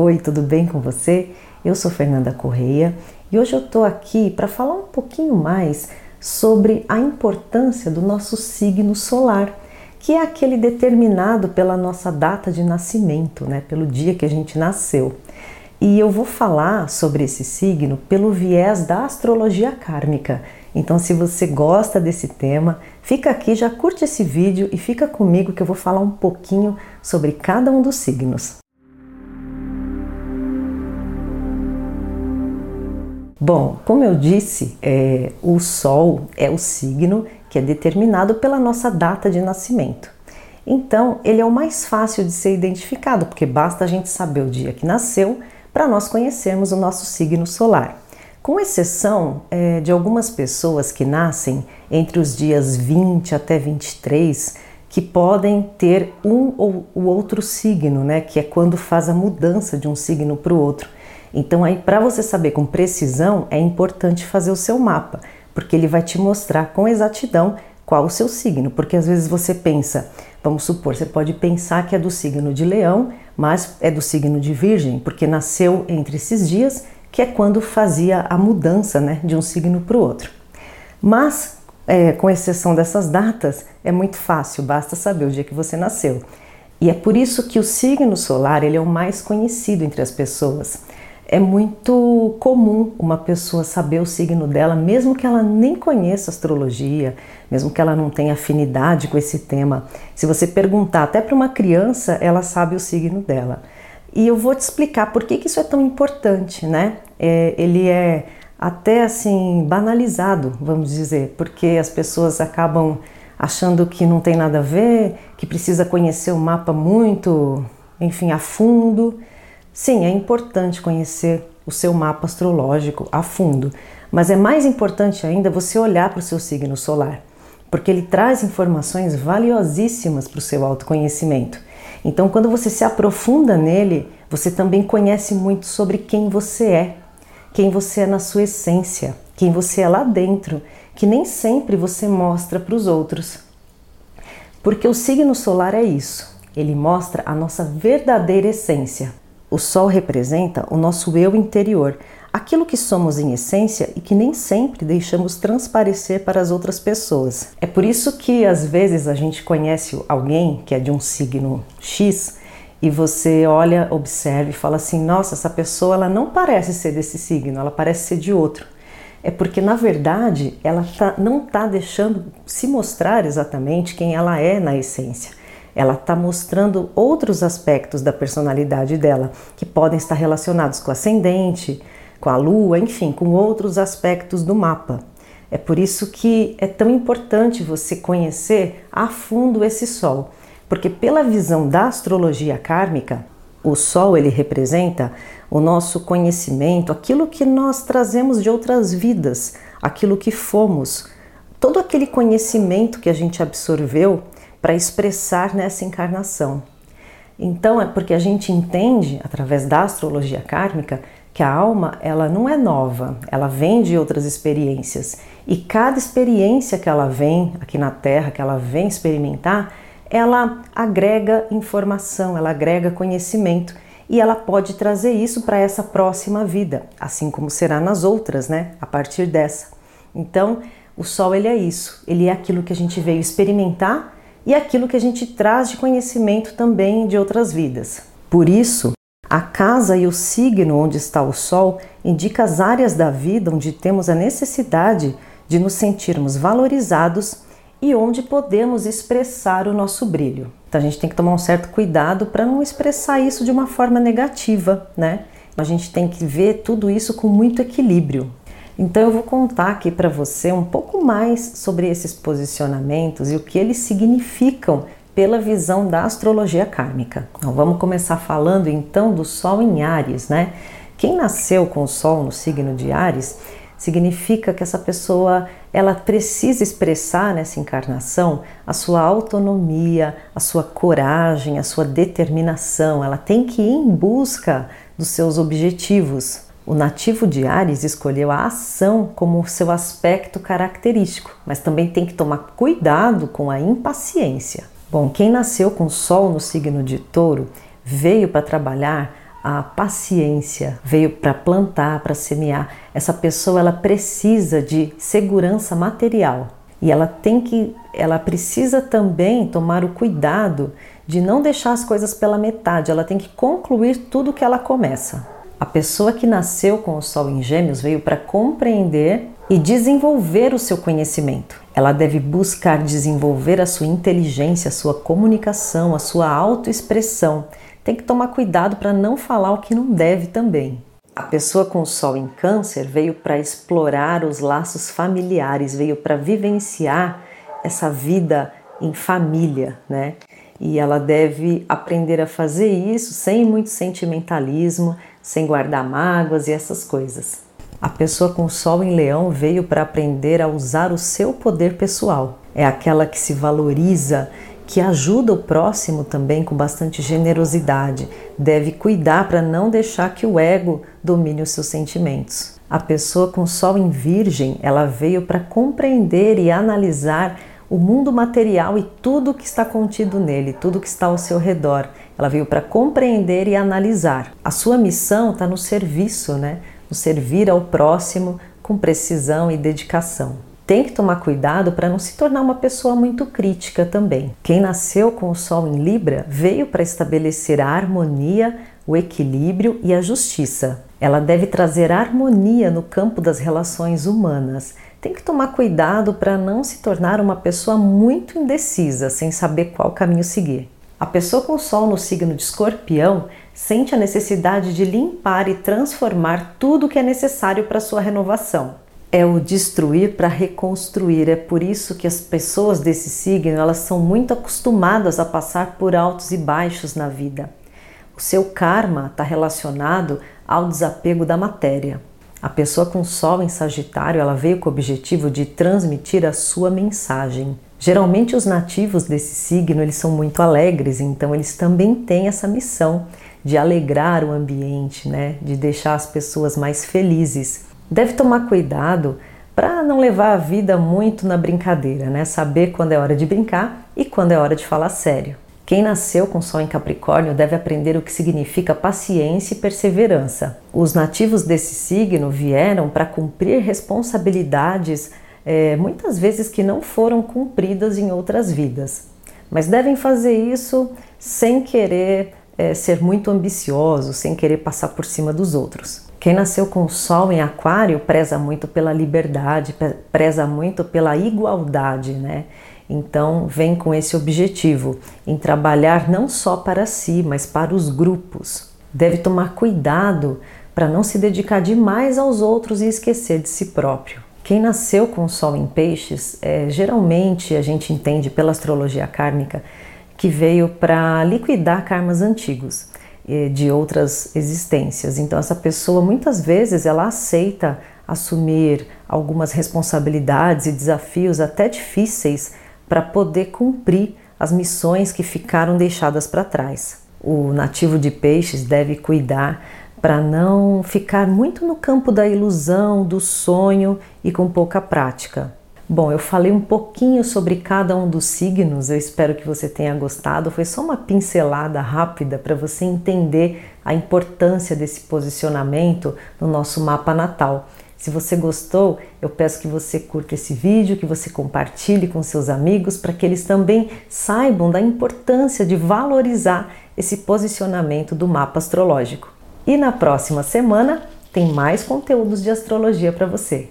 Oi, tudo bem com você? Eu sou Fernanda Correia e hoje eu estou aqui para falar um pouquinho mais sobre a importância do nosso signo solar, que é aquele determinado pela nossa data de nascimento, né? pelo dia que a gente nasceu. E eu vou falar sobre esse signo pelo viés da astrologia kármica. Então, se você gosta desse tema, fica aqui, já curte esse vídeo e fica comigo que eu vou falar um pouquinho sobre cada um dos signos. Bom, como eu disse, é, o Sol é o signo que é determinado pela nossa data de nascimento. Então, ele é o mais fácil de ser identificado, porque basta a gente saber o dia que nasceu para nós conhecermos o nosso signo solar. Com exceção é, de algumas pessoas que nascem entre os dias 20 até 23, que podem ter um ou o outro signo, né? Que é quando faz a mudança de um signo para o outro. Então, aí, para você saber com precisão, é importante fazer o seu mapa, porque ele vai te mostrar com exatidão qual o seu signo. Porque às vezes você pensa, vamos supor, você pode pensar que é do signo de Leão, mas é do signo de Virgem, porque nasceu entre esses dias, que é quando fazia a mudança né, de um signo para o outro. Mas, é, com exceção dessas datas, é muito fácil, basta saber o dia que você nasceu. E é por isso que o signo solar ele é o mais conhecido entre as pessoas é muito comum uma pessoa saber o signo dela, mesmo que ela nem conheça astrologia, mesmo que ela não tenha afinidade com esse tema. Se você perguntar até para uma criança, ela sabe o signo dela. E eu vou te explicar por que, que isso é tão importante, né? É, ele é até assim banalizado, vamos dizer, porque as pessoas acabam achando que não tem nada a ver, que precisa conhecer o mapa muito, enfim, a fundo. Sim, é importante conhecer o seu mapa astrológico a fundo, mas é mais importante ainda você olhar para o seu signo solar, porque ele traz informações valiosíssimas para o seu autoconhecimento. Então, quando você se aprofunda nele, você também conhece muito sobre quem você é, quem você é na sua essência, quem você é lá dentro, que nem sempre você mostra para os outros. Porque o signo solar é isso, ele mostra a nossa verdadeira essência. O Sol representa o nosso eu interior, aquilo que somos em essência e que nem sempre deixamos transparecer para as outras pessoas. É por isso que às vezes a gente conhece alguém que é de um signo X e você olha, observa e fala assim: nossa, essa pessoa ela não parece ser desse signo, ela parece ser de outro. É porque na verdade ela tá, não está deixando se mostrar exatamente quem ela é na essência ela está mostrando outros aspectos da personalidade dela, que podem estar relacionados com o ascendente, com a lua, enfim, com outros aspectos do mapa. É por isso que é tão importante você conhecer a fundo esse sol, porque pela visão da astrologia kármica, o sol ele representa o nosso conhecimento, aquilo que nós trazemos de outras vidas, aquilo que fomos, todo aquele conhecimento que a gente absorveu para expressar nessa encarnação. Então é porque a gente entende através da astrologia kármica que a alma ela não é nova, ela vem de outras experiências e cada experiência que ela vem aqui na Terra, que ela vem experimentar, ela agrega informação, ela agrega conhecimento e ela pode trazer isso para essa próxima vida, assim como será nas outras, né? A partir dessa. Então, o Sol ele é isso, ele é aquilo que a gente veio experimentar e aquilo que a gente traz de conhecimento também de outras vidas. Por isso, a casa e o signo onde está o Sol indica as áreas da vida onde temos a necessidade de nos sentirmos valorizados e onde podemos expressar o nosso brilho. Então a gente tem que tomar um certo cuidado para não expressar isso de uma forma negativa, né? A gente tem que ver tudo isso com muito equilíbrio. Então eu vou contar aqui para você um pouco mais sobre esses posicionamentos e o que eles significam pela visão da astrologia kármica. Então, vamos começar falando então do Sol em Ares, né? Quem nasceu com o Sol no signo de Ares significa que essa pessoa ela precisa expressar nessa encarnação a sua autonomia, a sua coragem, a sua determinação. Ela tem que ir em busca dos seus objetivos, o nativo de Ares escolheu a ação como seu aspecto característico, mas também tem que tomar cuidado com a impaciência. Bom, quem nasceu com Sol no signo de Touro veio para trabalhar a paciência, veio para plantar, para semear. Essa pessoa ela precisa de segurança material e ela tem que, ela precisa também tomar o cuidado de não deixar as coisas pela metade. Ela tem que concluir tudo que ela começa. A pessoa que nasceu com o Sol em Gêmeos veio para compreender e desenvolver o seu conhecimento. Ela deve buscar desenvolver a sua inteligência, a sua comunicação, a sua autoexpressão. Tem que tomar cuidado para não falar o que não deve também. A pessoa com o Sol em Câncer veio para explorar os laços familiares, veio para vivenciar essa vida em família, né? E ela deve aprender a fazer isso sem muito sentimentalismo, sem guardar mágoas e essas coisas. A pessoa com Sol em Leão veio para aprender a usar o seu poder pessoal. É aquela que se valoriza, que ajuda o próximo também com bastante generosidade. Deve cuidar para não deixar que o ego domine os seus sentimentos. A pessoa com Sol em Virgem, ela veio para compreender e analisar o mundo material e tudo que está contido nele, tudo que está ao seu redor. Ela veio para compreender e analisar. A sua missão está no serviço, né? no servir ao próximo com precisão e dedicação. Tem que tomar cuidado para não se tornar uma pessoa muito crítica também. Quem nasceu com o Sol em Libra veio para estabelecer a harmonia, o equilíbrio e a justiça. Ela deve trazer harmonia no campo das relações humanas. Tem que tomar cuidado para não se tornar uma pessoa muito indecisa, sem saber qual caminho seguir. A pessoa com o Sol no signo de Escorpião sente a necessidade de limpar e transformar tudo que é necessário para sua renovação. É o destruir para reconstruir. É por isso que as pessoas desse signo elas são muito acostumadas a passar por altos e baixos na vida. O seu karma está relacionado ao desapego da matéria. A pessoa com Sol em Sagitário ela veio com o objetivo de transmitir a sua mensagem. Geralmente os nativos desse signo eles são muito alegres, então eles também têm essa missão de alegrar o ambiente, né? de deixar as pessoas mais felizes. Deve tomar cuidado para não levar a vida muito na brincadeira, né? saber quando é hora de brincar e quando é hora de falar sério. Quem nasceu com Sol em Capricórnio deve aprender o que significa paciência e perseverança. Os nativos desse signo vieram para cumprir responsabilidades é, muitas vezes que não foram cumpridas em outras vidas, mas devem fazer isso sem querer é, ser muito ambicioso, sem querer passar por cima dos outros. Quem nasceu com o Sol em Aquário preza muito pela liberdade, preza muito pela igualdade, né? Então, vem com esse objetivo, em trabalhar não só para si, mas para os grupos. Deve tomar cuidado para não se dedicar demais aos outros e esquecer de si próprio. Quem nasceu com o Sol em Peixes, é, geralmente a gente entende pela astrologia kármica que veio para liquidar karmas antigos de outras existências. Então essa pessoa muitas vezes ela aceita assumir algumas responsabilidades e desafios até difíceis para poder cumprir as missões que ficaram deixadas para trás. O nativo de peixes deve cuidar para não ficar muito no campo da ilusão, do sonho e com pouca prática. Bom, eu falei um pouquinho sobre cada um dos signos, eu espero que você tenha gostado. Foi só uma pincelada rápida para você entender a importância desse posicionamento no nosso mapa natal. Se você gostou, eu peço que você curta esse vídeo, que você compartilhe com seus amigos para que eles também saibam da importância de valorizar esse posicionamento do mapa astrológico. E na próxima semana tem mais conteúdos de astrologia para você.